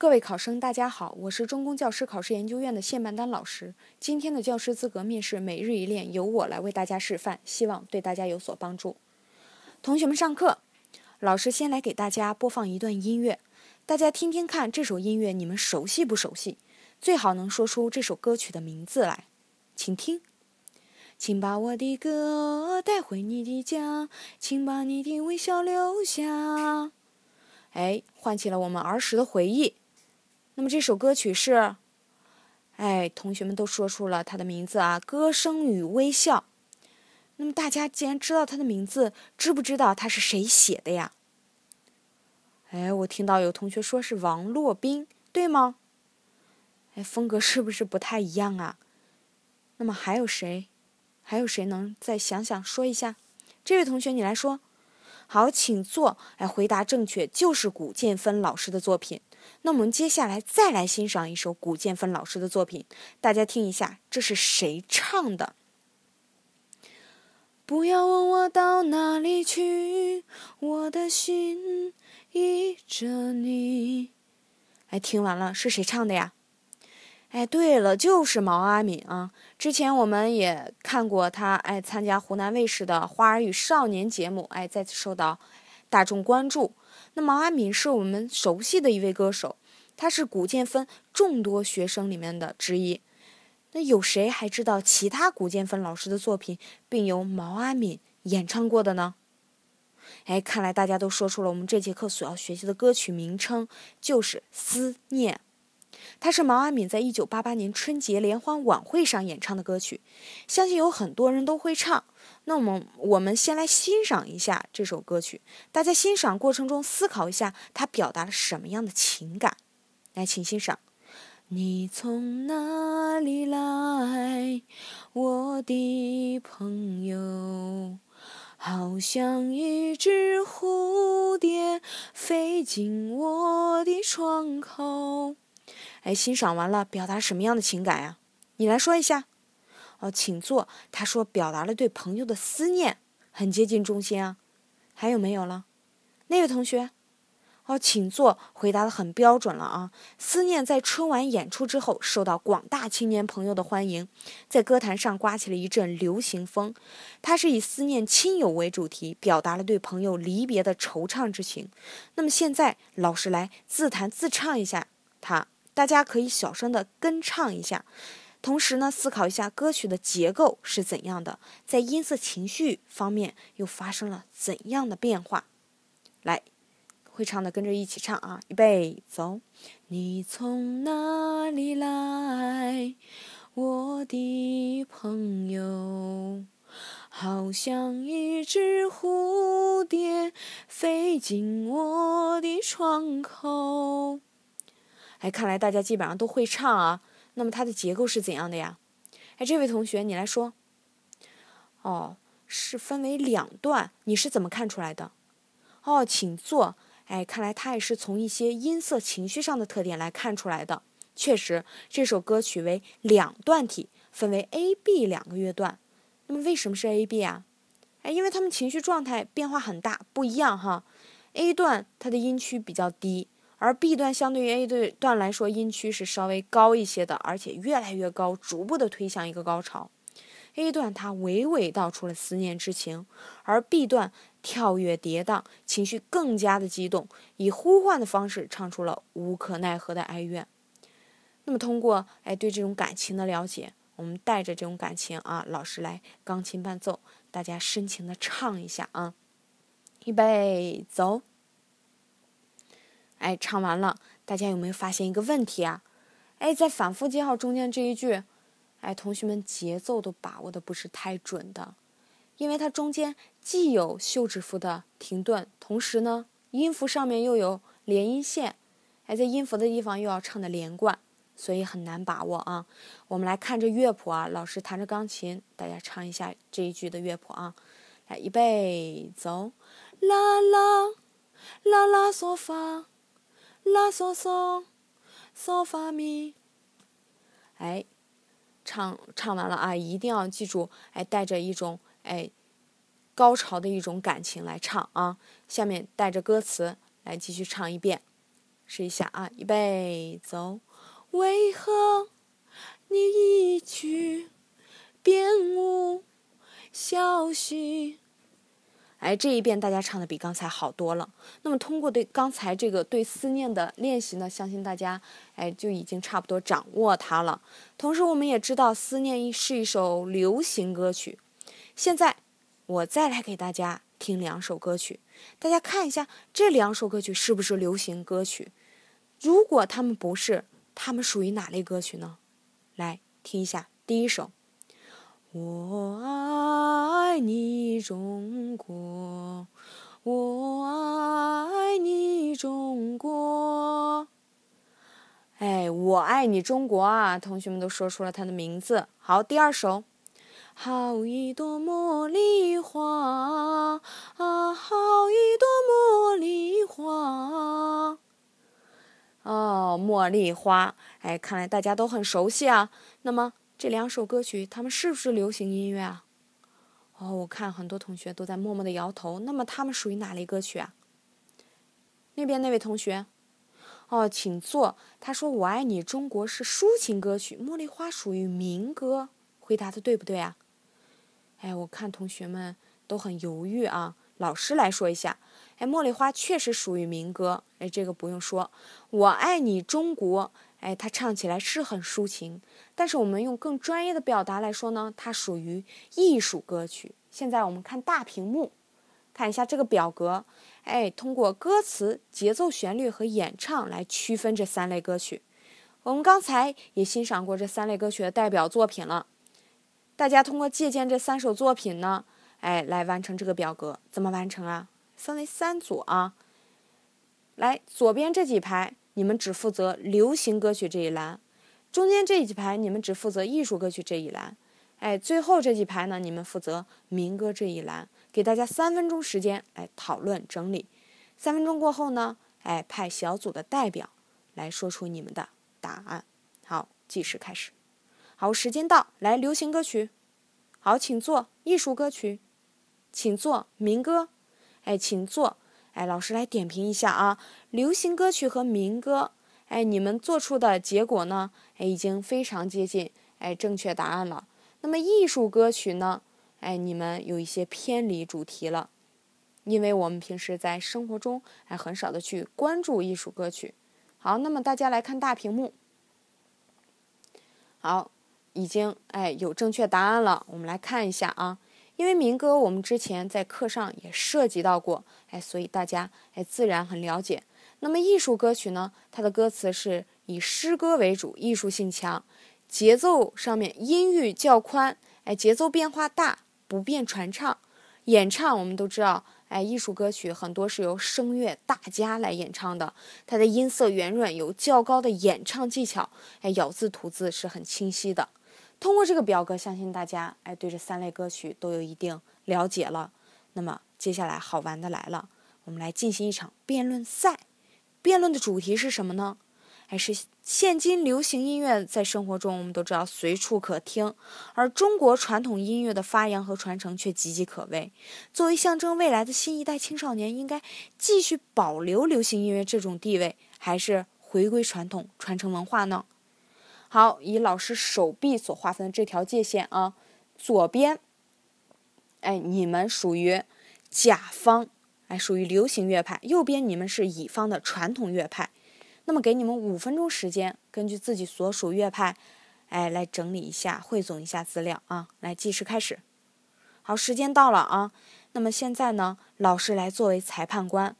各位考生，大家好，我是中公教师考试研究院的谢曼丹老师。今天的教师资格面试每日一练由我来为大家示范，希望对大家有所帮助。同学们上课，老师先来给大家播放一段音乐，大家听听看这首音乐你们熟悉不熟悉？最好能说出这首歌曲的名字来，请听。请把我的歌带回你的家，请把你的微笑留下。哎，唤起了我们儿时的回忆。那么这首歌曲是，哎，同学们都说出了它的名字啊，《歌声与微笑》。那么大家既然知道它的名字，知不知道它是谁写的呀？哎，我听到有同学说是王洛宾，对吗？哎，风格是不是不太一样啊？那么还有谁？还有谁能再想想说一下？这位同学，你来说。好，请坐。哎，回答正确，就是古建芬老师的作品。那我们接下来再来欣赏一首古建芬老师的作品，大家听一下，这是谁唱的？不要问我到哪里去，我的心依着你。哎，听完了，是谁唱的呀？哎，对了，就是毛阿敏啊！之前我们也看过他，哎，参加湖南卫视的《花儿与少年》节目，哎，再次受到大众关注。那毛阿敏是我们熟悉的一位歌手，她是古建芬众多学生里面的之一。那有谁还知道其他古建芬老师的作品，并由毛阿敏演唱过的呢？哎，看来大家都说出了我们这节课所要学习的歌曲名称，就是《思念》。它是毛阿敏在一九八八年春节联欢晚会上演唱的歌曲，相信有很多人都会唱。那么，我们先来欣赏一下这首歌曲。大家欣赏过程中思考一下，它表达了什么样的情感？来，请欣赏。你从哪里来，我的朋友？好像一只蝴蝶飞进我的窗口。哎，欣赏完了，表达什么样的情感呀？你来说一下。哦，请坐。他说表达了对朋友的思念，很接近中心啊。还有没有了？那位同学？哦，请坐。回答的很标准了啊。思念在春晚演出之后，受到广大青年朋友的欢迎，在歌坛上刮起了一阵流行风。它是以思念亲友为主题，表达了对朋友离别的惆怅之情。那么现在，老师来自弹自唱一下它。大家可以小声的跟唱一下，同时呢，思考一下歌曲的结构是怎样的，在音色、情绪方面又发生了怎样的变化。来，会唱的跟着一起唱啊！预备，走。你从哪里来，我的朋友？好像一只蝴蝶飞进我的窗口。哎，看来大家基本上都会唱啊。那么它的结构是怎样的呀？哎，这位同学，你来说。哦，是分为两段，你是怎么看出来的？哦，请坐。哎，看来他也是从一些音色、情绪上的特点来看出来的。确实，这首歌曲为两段体，分为 A、B 两个乐段。那么为什么是 A、B 啊？哎，因为他们情绪状态变化很大，不一样哈。A 段它的音区比较低。而 B 段相对于 A 段来说，音区是稍微高一些的，而且越来越高，逐步的推向一个高潮。A 段它娓娓道出了思念之情，而 B 段跳跃跌宕，情绪更加的激动，以呼唤的方式唱出了无可奈何的哀怨。那么通过哎对这种感情的了解，我们带着这种感情啊，老师来钢琴伴奏，大家深情的唱一下啊，预备走。哎，唱完了，大家有没有发现一个问题啊？哎，在反复记号中间这一句，哎，同学们节奏都把握的不是太准的，因为它中间既有休止符的停顿，同时呢，音符上面又有连音线，哎，在音符的地方又要唱的连贯，所以很难把握啊。我们来看这乐谱啊，老师弹着钢琴，大家唱一下这一句的乐谱啊。来，预备，走，啦啦啦啦嗦发。拉嗦嗦，嗦发咪。哎，唱唱完了啊！一定要记住，哎，带着一种哎高潮的一种感情来唱啊。下面带着歌词来继续唱一遍。试一下啊，预备走。为何你一去便无消息？哎，这一遍大家唱的比刚才好多了。那么通过对刚才这个对思念的练习呢，相信大家哎就已经差不多掌握它了。同时我们也知道，思念是一首流行歌曲。现在我再来给大家听两首歌曲，大家看一下这两首歌曲是不是流行歌曲？如果他们不是，他们属于哪类歌曲呢？来听一下第一首。我爱你中国，我爱你中国。哎，我爱你中国啊！同学们都说出了它的名字。好，第二首，好一朵茉莉花啊，好一朵茉莉花。哦，茉莉花。哎，看来大家都很熟悉啊。那么。这两首歌曲，它们是不是流行音乐啊？哦，我看很多同学都在默默的摇头。那么，它们属于哪类歌曲啊？那边那位同学，哦，请坐。他说：“我爱你，中国是抒情歌曲，茉莉花属于民歌。”回答的对不对啊？哎，我看同学们都很犹豫啊。老师来说一下。哎，茉莉花确实属于民歌。哎，这个不用说。我爱你，中国。哎，它唱起来是很抒情，但是我们用更专业的表达来说呢，它属于艺术歌曲。现在我们看大屏幕，看一下这个表格，哎，通过歌词、节奏、旋律和演唱来区分这三类歌曲。我们刚才也欣赏过这三类歌曲的代表作品了，大家通过借鉴这三首作品呢，哎，来完成这个表格。怎么完成啊？分为三组啊，来，左边这几排。你们只负责流行歌曲这一栏，中间这几排你们只负责艺术歌曲这一栏，哎，最后这几排呢，你们负责民歌这一栏。给大家三分钟时间来讨论整理，三分钟过后呢，哎，派小组的代表来说出你们的答案。好，计时开始。好，时间到，来流行歌曲。好，请坐。艺术歌曲，请坐。民歌，哎，请坐。哎，老师来点评一下啊，流行歌曲和民歌，哎，你们做出的结果呢？哎，已经非常接近哎正确答案了。那么艺术歌曲呢？哎，你们有一些偏离主题了，因为我们平时在生活中哎很少的去关注艺术歌曲。好，那么大家来看大屏幕。好，已经哎有正确答案了，我们来看一下啊。因为民歌我们之前在课上也涉及到过，哎，所以大家哎自然很了解。那么艺术歌曲呢，它的歌词是以诗歌为主，艺术性强，节奏上面音域较宽，哎，节奏变化大，不便传唱。演唱我们都知道，哎，艺术歌曲很多是由声乐大家来演唱的，它的音色圆润，有较高的演唱技巧，哎，咬字吐字是很清晰的。通过这个表格，相信大家哎对这三类歌曲都有一定了解了。那么接下来好玩的来了，我们来进行一场辩论赛。辩论的主题是什么呢？哎，是现今流行音乐在生活中我们都知道随处可听，而中国传统音乐的发扬和传承却岌岌可危。作为象征未来的新一代青少年，应该继续保留流行音乐这种地位，还是回归传统传承文化呢？好，以老师手臂所划分的这条界限啊，左边，哎，你们属于甲方，哎，属于流行乐派；右边你们是乙方的传统乐派。那么给你们五分钟时间，根据自己所属乐派，哎，来整理一下、汇总一下资料啊。来，计时开始。好，时间到了啊。那么现在呢，老师来作为裁判官。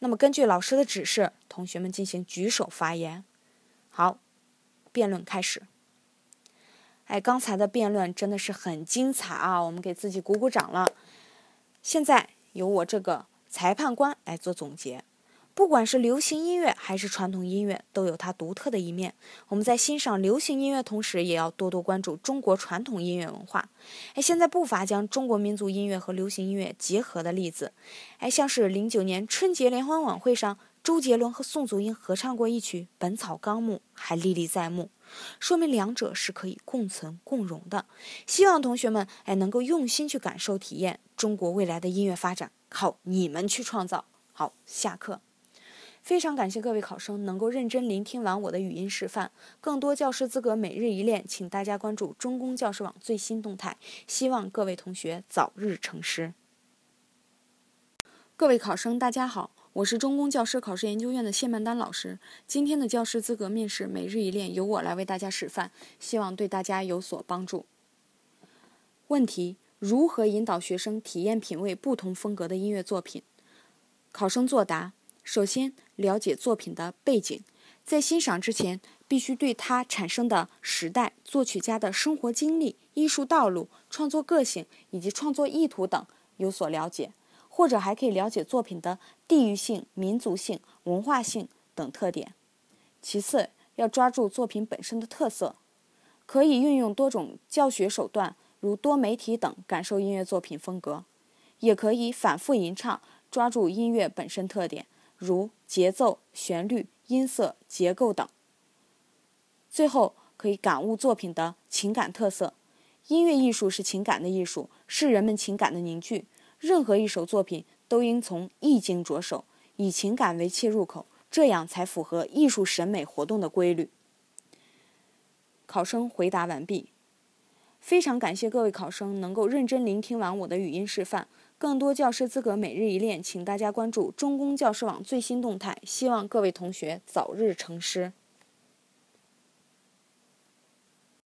那么根据老师的指示，同学们进行举手发言。好。辩论开始。哎，刚才的辩论真的是很精彩啊！我们给自己鼓鼓掌了。现在由我这个裁判官来做总结。不管是流行音乐还是传统音乐，都有它独特的一面。我们在欣赏流行音乐同时，也要多多关注中国传统音乐文化。哎，现在不乏将中国民族音乐和流行音乐结合的例子。哎，像是零九年春节联欢晚会上。周杰伦和宋祖英合唱过一曲《本草纲目》，还历历在目，说明两者是可以共存共荣的。希望同学们哎能够用心去感受体验中国未来的音乐发展，靠你们去创造。好，下课。非常感谢各位考生能够认真聆听完我的语音示范。更多教师资格每日一练，请大家关注中公教师网最新动态。希望各位同学早日成师。各位考生，大家好，我是中公教师考试研究院的谢曼丹老师。今天的教师资格面试每日一练由我来为大家示范，希望对大家有所帮助。问题：如何引导学生体验品味不同风格的音乐作品？考生作答。首先，了解作品的背景，在欣赏之前，必须对它产生的时代、作曲家的生活经历、艺术道路、创作个性以及创作意图等有所了解，或者还可以了解作品的地域性、民族性、文化性等特点。其次，要抓住作品本身的特色，可以运用多种教学手段，如多媒体等，感受音乐作品风格，也可以反复吟唱，抓住音乐本身特点。如节奏、旋律、音色、结构等。最后可以感悟作品的情感特色。音乐艺术是情感的艺术，是人们情感的凝聚。任何一首作品都应从意境着手，以情感为切入口，这样才符合艺术审美活动的规律。考生回答完毕。非常感谢各位考生能够认真聆听完我的语音示范。更多教师资格每日一练，请大家关注中公教师网最新动态。希望各位同学早日成师。